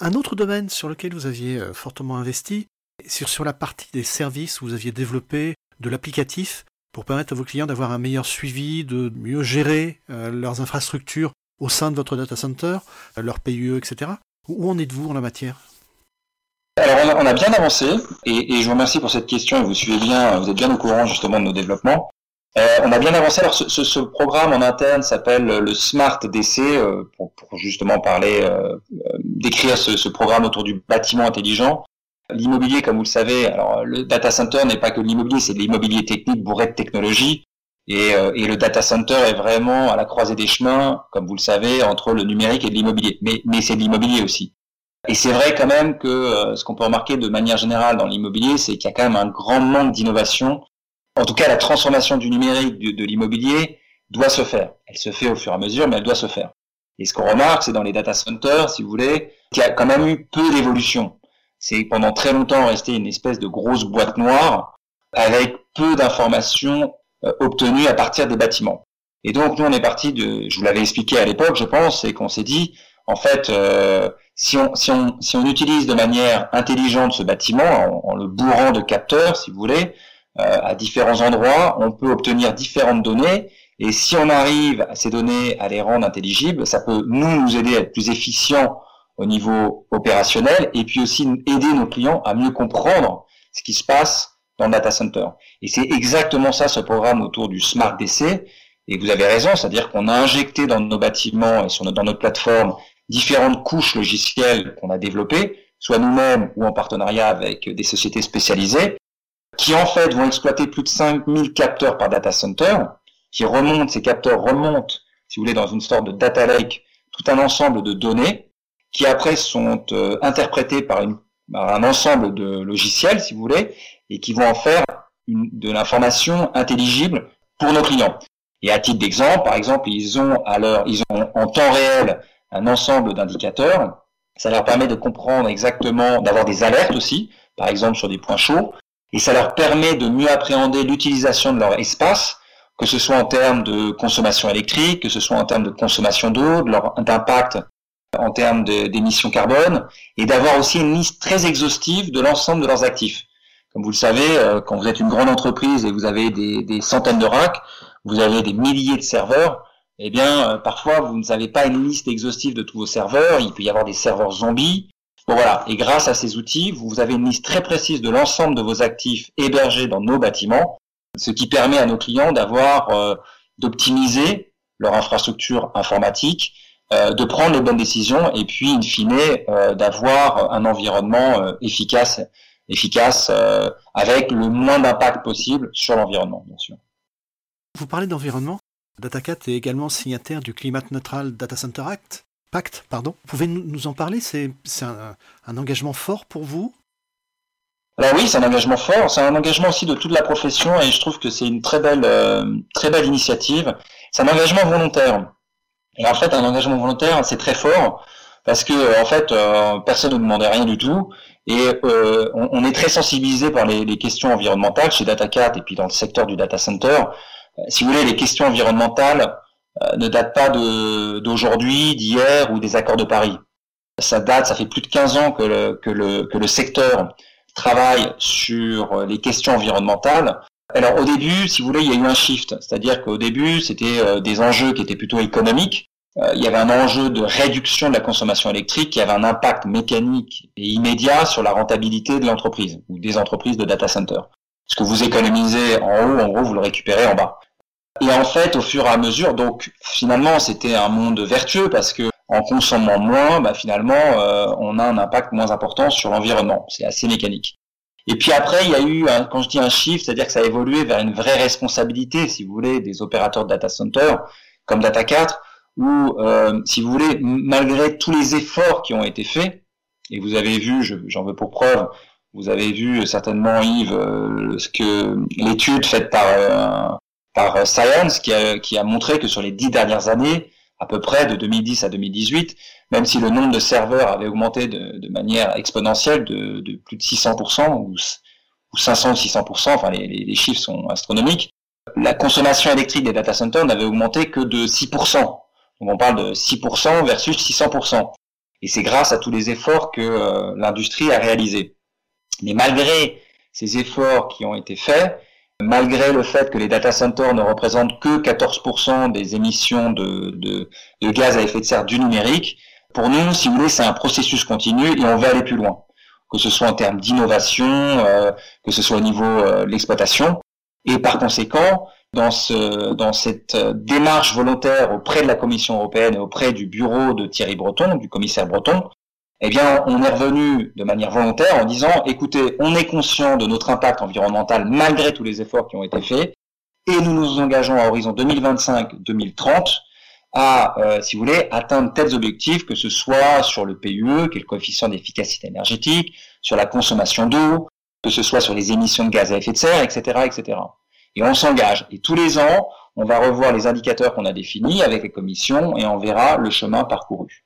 Un autre domaine sur lequel vous aviez euh, fortement investi, c'est sur la partie des services où vous aviez développé de l'applicatif pour permettre à vos clients d'avoir un meilleur suivi, de mieux gérer euh, leurs infrastructures au sein de votre data center, euh, leur PUE, etc. Où en êtes-vous en la matière? Alors on a, bien avancé et, je vous remercie pour cette question vous suivez bien, vous êtes bien au courant justement de nos développements. On a bien avancé. Alors ce, programme en interne s'appelle le Smart DC pour, justement parler, décrire ce, ce, programme autour du bâtiment intelligent. L'immobilier, comme vous le savez, alors le data center n'est pas que l'immobilier, c'est l'immobilier technique bourré de technologie. Et, euh, et, le data center est vraiment à la croisée des chemins, comme vous le savez, entre le numérique et l'immobilier. Mais, mais c'est de l'immobilier aussi. Et c'est vrai quand même que euh, ce qu'on peut remarquer de manière générale dans l'immobilier, c'est qu'il y a quand même un grand manque d'innovation. En tout cas, la transformation du numérique de, de l'immobilier doit se faire. Elle se fait au fur et à mesure, mais elle doit se faire. Et ce qu'on remarque, c'est dans les data centers, si vous voulez, qu'il y a quand même eu peu d'évolution c'est pendant très longtemps resté une espèce de grosse boîte noire avec peu d'informations euh, obtenues à partir des bâtiments. Et donc nous on est parti de, je vous l'avais expliqué à l'époque, je pense, c'est qu'on s'est dit, en fait, euh, si, on, si, on, si on utilise de manière intelligente ce bâtiment, en, le bourrant de capteurs, si vous voulez, euh, à différents endroits, on peut obtenir différentes données. Et si on arrive à ces données à les rendre intelligibles, ça peut nous nous aider à être plus efficients au niveau opérationnel et puis aussi aider nos clients à mieux comprendre ce qui se passe dans le data center. Et c'est exactement ça ce programme autour du Smart DC. Et vous avez raison, c'est-à-dire qu'on a injecté dans nos bâtiments et sur dans notre plateforme différentes couches logicielles qu'on a développées, soit nous-mêmes ou en partenariat avec des sociétés spécialisées, qui en fait vont exploiter plus de 5000 capteurs par data center, qui remontent, ces capteurs remontent, si vous voulez, dans une sorte de data lake, tout un ensemble de données qui après sont euh, interprétés par, une, un ensemble de logiciels, si vous voulez, et qui vont en faire une, de l'information intelligible pour nos clients. Et à titre d'exemple, par exemple, ils ont à ils ont en temps réel un ensemble d'indicateurs. Ça leur permet de comprendre exactement, d'avoir des alertes aussi, par exemple sur des points chauds, et ça leur permet de mieux appréhender l'utilisation de leur espace, que ce soit en termes de consommation électrique, que ce soit en termes de consommation d'eau, de leur impact en termes d'émissions carbone et d'avoir aussi une liste très exhaustive de l'ensemble de leurs actifs. Comme vous le savez, euh, quand vous êtes une grande entreprise et vous avez des, centaines de racks, vous avez des milliers de serveurs, eh bien, euh, parfois, vous n'avez pas une liste exhaustive de tous vos serveurs. Il peut y avoir des serveurs zombies. Bon, voilà. Et grâce à ces outils, vous avez une liste très précise de l'ensemble de vos actifs hébergés dans nos bâtiments, ce qui permet à nos clients d'avoir, euh, d'optimiser leur infrastructure informatique euh, de prendre les bonnes décisions et puis, in fine, euh, d'avoir un environnement efficace, efficace avec le moins d'impact possible sur l'environnement, bien sûr. Vous parlez d'environnement. DataCat est également signataire du Climate Neutral Data Center Act. Pacte, pardon. Vous pouvez nous en parler? C'est un engagement fort pour vous? Alors oui, c'est un engagement fort, c'est un engagement aussi de toute la profession et je trouve que c'est une très belle, très belle initiative. C'est un engagement volontaire. Et en fait, un engagement volontaire, c'est très fort parce que en fait, euh, personne ne demandait rien du tout et euh, on, est très sensibilisé par les, questions environnementales chez DataCat et puis dans le secteur du data center. Euh, si vous voulez, les questions environnementales ne datent pas d'aujourd'hui, d'hier ou des accords de Paris. Ça date, ça fait plus de 15 ans que le, que le, que le secteur travaille sur les questions environnementales alors au début, si vous voulez, il y a eu un shift, c'est-à-dire qu'au début, c'était euh, des enjeux qui étaient plutôt économiques. Euh, il y avait un enjeu de réduction de la consommation électrique qui avait un impact mécanique et immédiat sur la rentabilité de l'entreprise ou des entreprises de data center. Ce que vous économisez en haut, en gros, vous le récupérez en bas. Et en fait, au fur et à mesure, donc finalement, c'était un monde vertueux parce que en consommant moins, bah, finalement, euh, on a un impact moins important sur l'environnement. C'est assez mécanique. Et puis après, il y a eu, un, quand je dis un chiffre, c'est-à-dire que ça a évolué vers une vraie responsabilité, si vous voulez, des opérateurs de data center, comme Data 4, où, euh, si vous voulez, malgré tous les efforts qui ont été faits, et vous avez vu, j'en veux pour preuve, vous avez vu certainement Yves, euh, ce que l'étude faite par, euh, par Science qui a, qui a montré que sur les dix dernières années, à peu près de 2010 à 2018, même si le nombre de serveurs avait augmenté de, manière exponentielle de, plus de 600% ou, 500 ou 600%, enfin les, chiffres sont astronomiques, la consommation électrique des data centers n'avait augmenté que de 6%. Donc on parle de 6% versus 600%. Et c'est grâce à tous les efforts que euh, l'industrie a réalisés. Mais malgré ces efforts qui ont été faits, malgré le fait que les data centers ne représentent que 14% des émissions de, gaz à effet de serre du numérique, pour nous, si vous voulez, c'est un processus continu et on va aller plus loin, que ce soit en termes d'innovation, euh, que ce soit au niveau euh, de l'exploitation. Et par conséquent, dans, dans cette euh, démarche volontaire auprès de la Commission européenne et auprès du bureau de Thierry Breton, du commissaire Breton, eh bien, on est revenu de manière volontaire en disant, écoutez, on est conscient de notre impact environnemental malgré tous les efforts qui ont été faits, et nous nous engageons à horizon 2025-2030 à, euh, si vous voulez, atteindre tels objectifs, que ce soit sur le PUE, qui est le coefficient d'efficacité énergétique, sur la consommation d'eau, que ce soit sur les émissions de gaz à effet de serre, etc., etc. Et on s'engage. Et tous les ans, on va revoir les indicateurs qu'on a définis avec les commissions et on verra le chemin parcouru.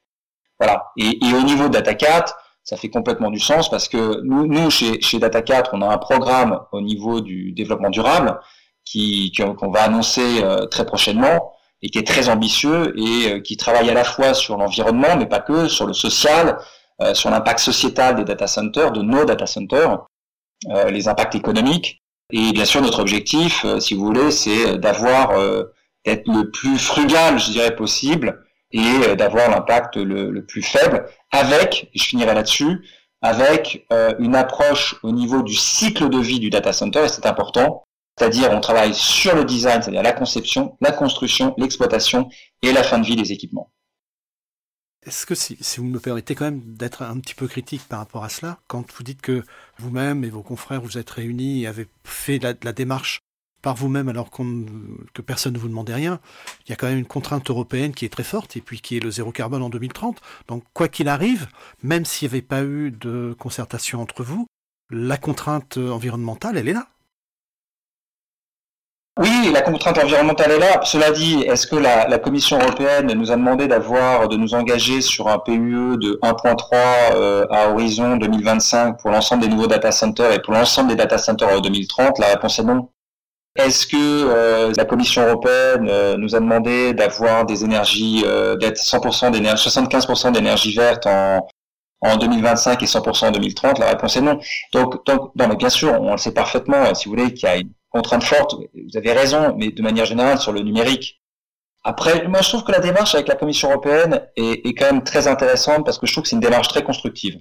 Voilà. Et, au niveau de Data4, ça fait complètement du sens parce que nous, nous chez, chez Data4, on a un programme au niveau du développement durable qui qu'on va annoncer euh, très prochainement et qui est très ambitieux et euh, qui travaille à la fois sur l'environnement, mais pas que, sur le social, euh, sur l'impact sociétal des data centers, de nos data centers, les impacts économiques. Et bien sûr, notre objectif, si vous voulez, c'est d'avoir d'être le plus frugal, je dirais, possible et euh, d'avoir l'impact le, plus faible avec, je finirai là-dessus, avec euh, une approche au niveau du cycle de vie du data center, et c'est important, c'est-à-dire on travaille sur le design, c'est-à-dire la conception, la construction, l'exploitation et la fin de vie des équipements. Est-ce que si, si, vous me permettez quand même d'être un petit peu critique par rapport à cela, quand vous dites que vous-même et vos confrères vous êtes réunis et avez fait la, la démarche par vous-même alors que personne ne vous demandait rien. Il y a quand même une contrainte européenne qui est très forte et puis qui est le zéro carbone en 2030. Donc quoi qu'il arrive, même s'il n'y avait pas eu de concertation entre vous, la contrainte environnementale, elle est là. Oui, la contrainte environnementale est là. Cela dit, est-ce que la, Commission européenne nous a demandé d'avoir, de nous engager sur un PUE de 1.3 euh, à horizon 2025 pour l'ensemble des nouveaux data centers et pour l'ensemble des data centers en 2030 La réponse est non. Est-ce que euh, la Commission européenne euh, nous a demandé d'avoir des énergies, euh, d'être 100% d'énergie, 75% d'énergie verte en, en 2025 et 100% en 2030 La réponse est non. Donc, donc, non, mais bien sûr, on le sait parfaitement. Si vous voulez qu'il y a une contrainte forte, vous avez raison, mais de manière générale sur le numérique. Après, moi, je trouve que la démarche avec la Commission européenne est, est quand même très intéressante parce que je trouve que c'est une démarche très constructive.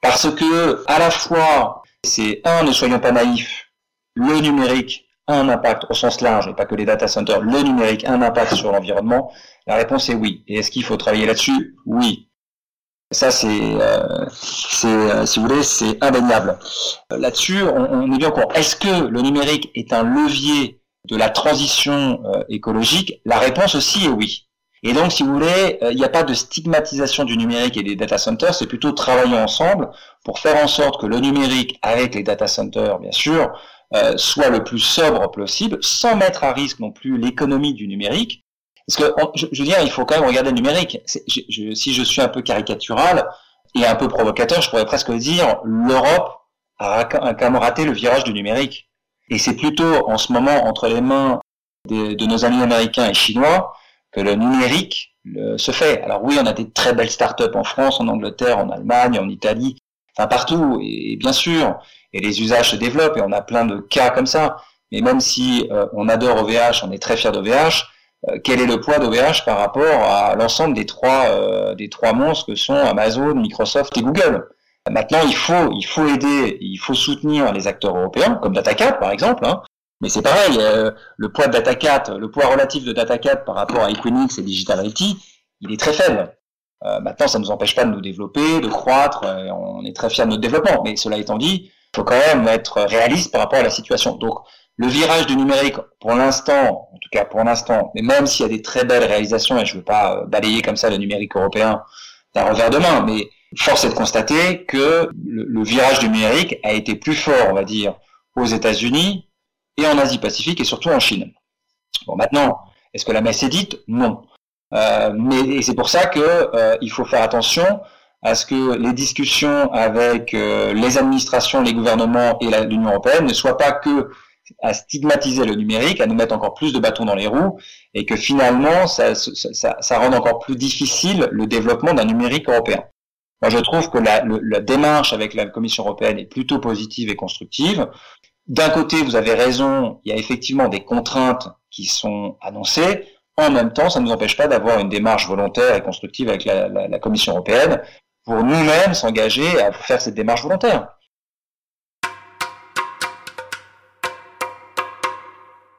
Parce que, à la fois, c'est un, ne soyons pas naïfs, le numérique un impact au sens large, et pas que les data centers, le numérique un impact sur l'environnement La réponse est oui. Et est-ce qu'il faut travailler là-dessus? Oui. Ça, c'est, euh, euh, si vous voulez, c'est indéniable. Euh, là-dessus, on, est bien au courant. Est-ce que le numérique est un levier de la transition écologique? La réponse aussi est oui. Et donc, si vous voulez, il n'y a pas de stigmatisation du numérique et des data centers, c'est plutôt travailler ensemble pour faire en sorte que le numérique, avec les data centers, bien sûr, euh, soit le plus sobre possible, sans mettre à risque non plus l'économie du numérique. Parce que, je, veux dire, il faut quand même regarder le numérique. si je suis un peu caricatural et un peu provocateur, je pourrais presque dire, l'Europe a, quand même raté le virage du numérique. Et c'est plutôt en ce moment entre les mains de, nos amis américains et chinois que le numérique se fait. Alors oui, on a des très belles startups en France, en Angleterre, en Allemagne, en Italie, enfin partout. Et bien sûr, et les usages se développent et on a plein de cas comme ça. Mais même si euh, on adore OVH, on est très fier d'OVH, euh, quel est le poids d'OVH par rapport à l'ensemble des trois euh, des trois monstres que sont Amazon, Microsoft et Google? Maintenant, il faut il faut aider, il faut soutenir les acteurs européens comme DataCat par exemple. Hein. Mais c'est pareil, le poids de DataCat, le poids relatif de DataCat par rapport à Equinix et Digital IT, il est très faible. Maintenant, ça ne nous empêche pas de nous développer, de croître. on est très fiers de notre développement. Mais cela étant dit, faut quand même être réaliste par rapport à la situation. Donc, le virage du numérique, pour l'instant, en tout cas pour l'instant, mais même s'il y a des très belles réalisations, et je ne veux pas euh, balayer comme ça le numérique européen d'un revers de main, mais force est de constater que le, virage du numérique a été plus fort, on va dire, aux États-Unis et en Asie-Pacifique et surtout en Chine. Bon, maintenant, est-ce que la messe est dite? Non. Euh, mais c'est pour ça que euh, il faut faire attention à ce que les discussions avec euh, les administrations, les gouvernements et l'Union européenne ne soient pas que à stigmatiser le numérique, à nous mettre encore plus de bâtons dans les roues, et que finalement, ça, ça, ça rende encore plus difficile le développement d'un numérique européen. Moi, je trouve que la, la démarche avec la Commission européenne est plutôt positive et constructive. D'un côté, vous avez raison, il y a effectivement des contraintes qui sont annoncées. En même temps, ça ne nous empêche pas d'avoir une démarche volontaire et constructive avec la, la, la Commission européenne pour nous-mêmes s'engager à faire cette démarche volontaire.